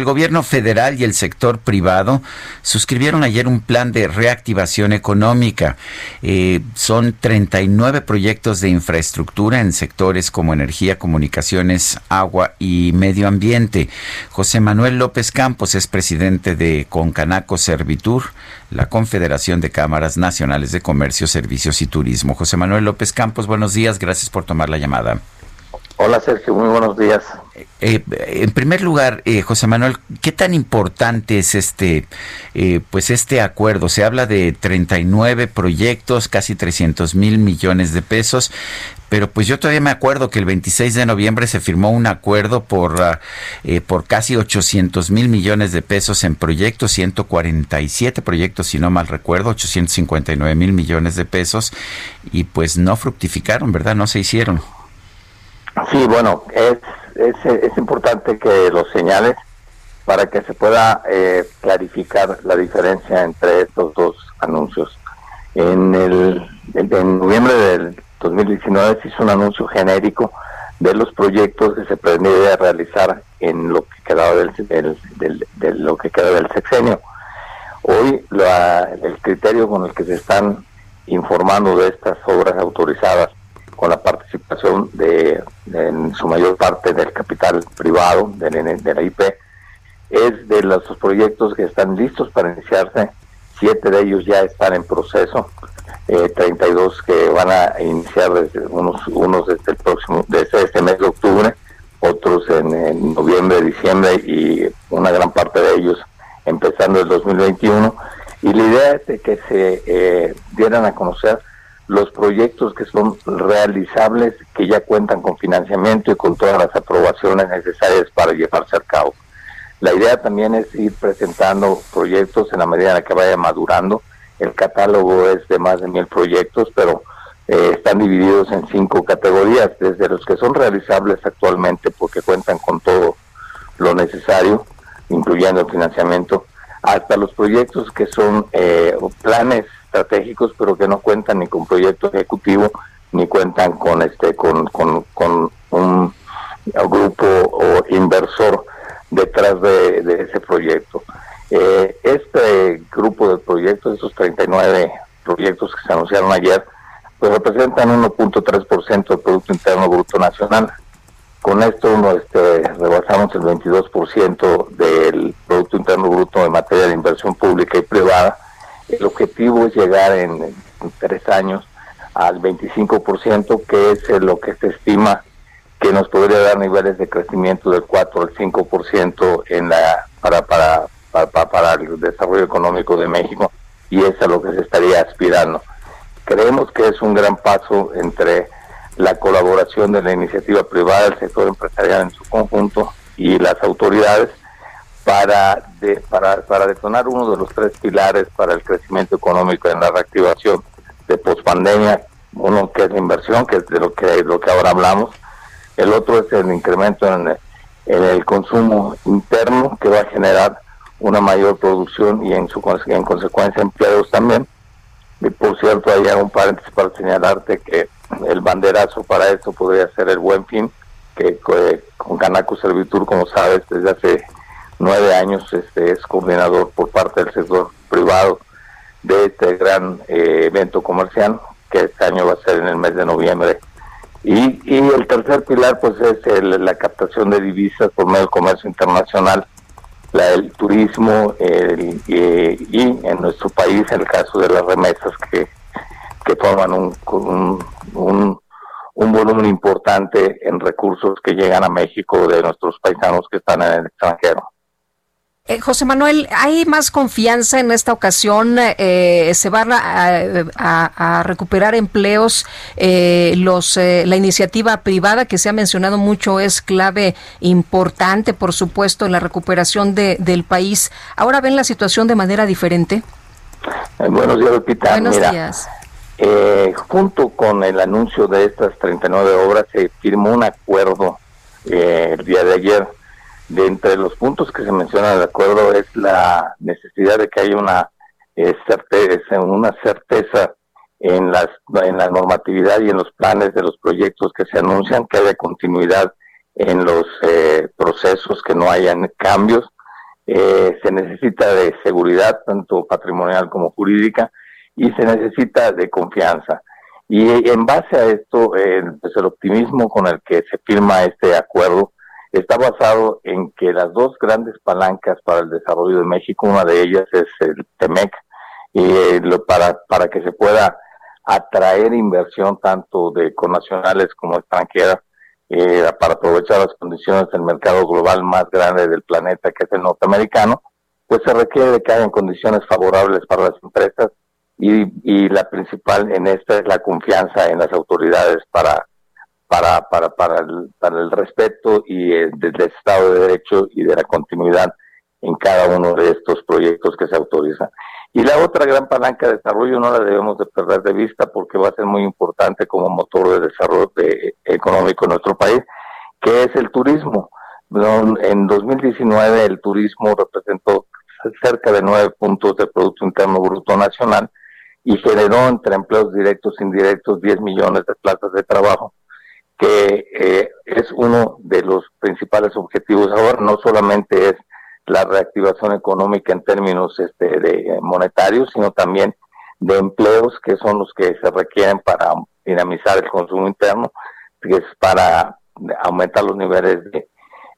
El gobierno federal y el sector privado suscribieron ayer un plan de reactivación económica. Eh, son 39 proyectos de infraestructura en sectores como energía, comunicaciones, agua y medio ambiente. José Manuel López Campos es presidente de Concanaco Servitur, la Confederación de Cámaras Nacionales de Comercio, Servicios y Turismo. José Manuel López Campos, buenos días, gracias por tomar la llamada. Hola Sergio, muy buenos días. Eh, en primer lugar, eh, José Manuel, ¿qué tan importante es este, eh, pues este acuerdo? Se habla de 39 proyectos, casi 300 mil millones de pesos, pero pues yo todavía me acuerdo que el 26 de noviembre se firmó un acuerdo por, ah, por casi 800 mil millones de pesos en proyectos, 147 proyectos, si no mal recuerdo, 859 mil millones de pesos, y pues no fructificaron, ¿verdad? No se hicieron. Sí, bueno, es, es, importante que lo señales para que se pueda eh, clarificar la diferencia entre estos dos anuncios. En, el, en noviembre del 2019 se hizo un anuncio genérico de los proyectos que se pretendía realizar en lo que quedaba del, del, lo que queda del sexenio. Hoy el criterio con el que se están informando de estas obras autorizadas con la participación de, en su mayor parte del capital privado de la, IP, es de los proyectos que están listos para iniciarse, siete de ellos ya están en proceso, eh, 32 que van a iniciar desde unos, unos desde el próximo, desde este mes de octubre, otros en, noviembre, diciembre y una gran parte de ellos empezando el 2021. Y la idea es de que se eh, dieran a conocer los proyectos que son realizables, que ya cuentan con financiamiento y con todas las aprobaciones necesarias para llevarse a cabo. La idea también es ir presentando proyectos en la medida en la que vaya madurando. El catálogo es de más de mil proyectos, pero eh, están divididos en cinco categorías, desde los que son realizables actualmente porque cuentan con todo lo necesario, incluyendo el financiamiento, hasta los proyectos que son eh, planes estratégicos, pero que no cuentan ni con proyecto ejecutivo ni cuentan con este con, con, un grupo o inversor detrás de, ese proyecto. Eh, este grupo de proyectos, esos 39 proyectos que se anunciaron ayer, pues representan 1.3% del Producto Interno Bruto Nacional. Con esto uno, este, rebasamos el 22% del Producto Interno Bruto en materia de inversión pública y privada el objetivo es llegar en, tres años al 25%, que es lo que se estima que nos podría dar niveles de crecimiento del 4 al 5% en la para, para, para, el desarrollo económico de México y es a lo que se estaría aspirando. Creemos que es un gran paso entre la colaboración de la iniciativa privada, el sector empresarial en su conjunto y las autoridades para, para, para detonar uno de los tres pilares para el crecimiento económico en la reactivación de pospandemia, uno que es la inversión, que es de lo que, lo que ahora hablamos, el otro es el incremento en, el consumo interno que va a generar una mayor producción y en, su, en consecuencia empleados también. Y por cierto, hay un paréntesis para señalarte que el banderazo para eso podría ser el buen fin, que con Canaco Servitur, como sabes, desde hace nueve años este, es coordinador por parte del sector privado de este gran eh, evento comercial que este año va a ser en el mes de noviembre. Y, y el tercer pilar pues es la captación de divisas por medio del comercio internacional, la, el turismo el, y, en nuestro país el caso de las remesas que, que forman un, un, un volumen importante en recursos que llegan a México de nuestros paisanos que están en el extranjero. Eh, José Manuel, ¿hay más confianza en esta ocasión? Eh, ¿Se van a, recuperar empleos? Eh, los, la iniciativa privada que se ha mencionado mucho es clave importante, por supuesto, en la recuperación del país. ¿Ahora ven la situación de manera diferente? buenos días, Lupita. Buenos días. junto con el anuncio de estas 39 obras se firmó un acuerdo el día de ayer de entre los puntos que se menciona de acuerdo es la necesidad de que haya una eh, certeza, una certeza en las en la normatividad y en los planes de los proyectos que se anuncian, que haya continuidad en los eh, procesos, que no hayan cambios. Eh, se necesita de seguridad, tanto patrimonial como jurídica, y se necesita de confianza. Y en base a esto, pues el optimismo con el que se firma este acuerdo está basado en que las dos grandes palancas para el desarrollo de México, una de ellas es el TEMEC, y eh, lo, para, para que se pueda atraer inversión tanto de connacionales como extranjera, eh, para aprovechar las condiciones del mercado global más grande del planeta, que es el norteamericano, pues se requiere de que hayan condiciones favorables para las empresas y, y la principal en esta es la confianza en las autoridades para para, para, para, el, para el respeto y eh, del Estado de Derecho y de la continuidad en cada uno de estos proyectos que se autorizan. Y la otra gran palanca de desarrollo no la debemos de perder de vista porque va a ser muy importante como motor de desarrollo económico en nuestro país, que es el turismo. En 2019 el turismo representó cerca de nueve puntos del Producto Interno Bruto Nacional y generó entre empleos directos e indirectos 10 millones de plazas de trabajo que eh, es uno de los principales objetivos ahora, no solamente es la reactivación económica en términos este, de monetarios, sino también de empleos que son los que se requieren para dinamizar el consumo interno, que es para aumentar los niveles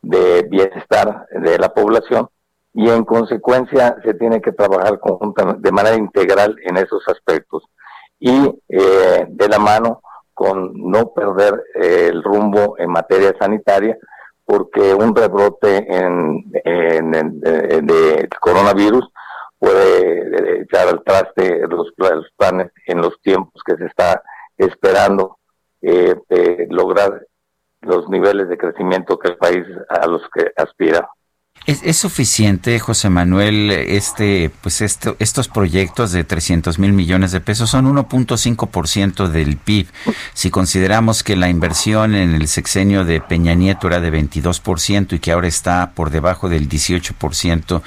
de, bienestar de la población. Y en consecuencia se tiene que trabajar conjuntamente de manera integral en esos aspectos. Y eh, de la mano con no perder eh, el rumbo en materia sanitaria, porque un rebrote en, de, coronavirus puede echar al traste los, planes en los tiempos que se está esperando eh, lograr los niveles de crecimiento que el país a los que aspira. ¿Es, suficiente, José Manuel, este, pues este, estos proyectos de 300 mil millones de pesos son 1.5% del PIB. Si consideramos que la inversión en el sexenio de Peña Nieto era de 22% y que ahora está por debajo del 18%,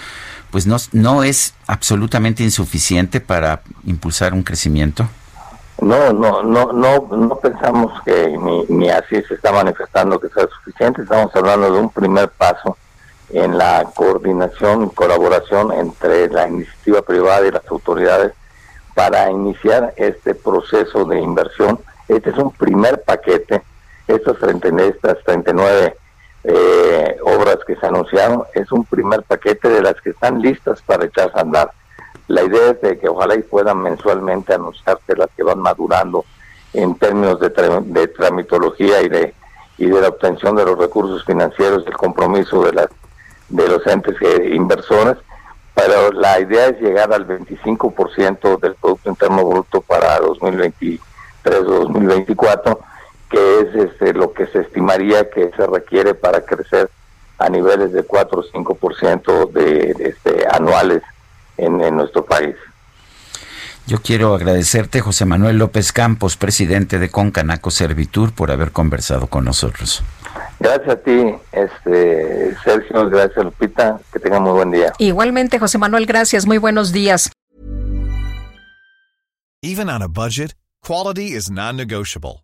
pues no, no es absolutamente insuficiente para impulsar un crecimiento. No, no, no, no, no pensamos que ni, ni así se está manifestando que sea suficiente. Estamos hablando de un primer paso en la coordinación y colaboración entre la iniciativa privada y las autoridades para iniciar este proceso de inversión. Este es un primer paquete. Estas, 39 eh, obras que se anunciaron es un primer paquete de las que están listas para echarse a andar. La idea es de que ojalá y puedan mensualmente anunciarse las que van madurando en términos de, de tramitología y de, y de la obtención de los recursos financieros, el compromiso de las de los entes inversores, pero la idea es llegar al 25% del Producto Interno Bruto para 2023 o 2024, que es este, lo que se estimaría que se requiere para crecer a niveles de 4 o 5% de, de este, anuales en, en nuestro país. Yo quiero agradecerte, José Manuel López Campos, presidente de Concanaco Servitur, por haber conversado con nosotros. Gracias a ti, este, Sergio, gracias Lupita, que tenga muy buen día. Igualmente, José Manuel, gracias, muy buenos días. Even on a budget, quality is non-negotiable.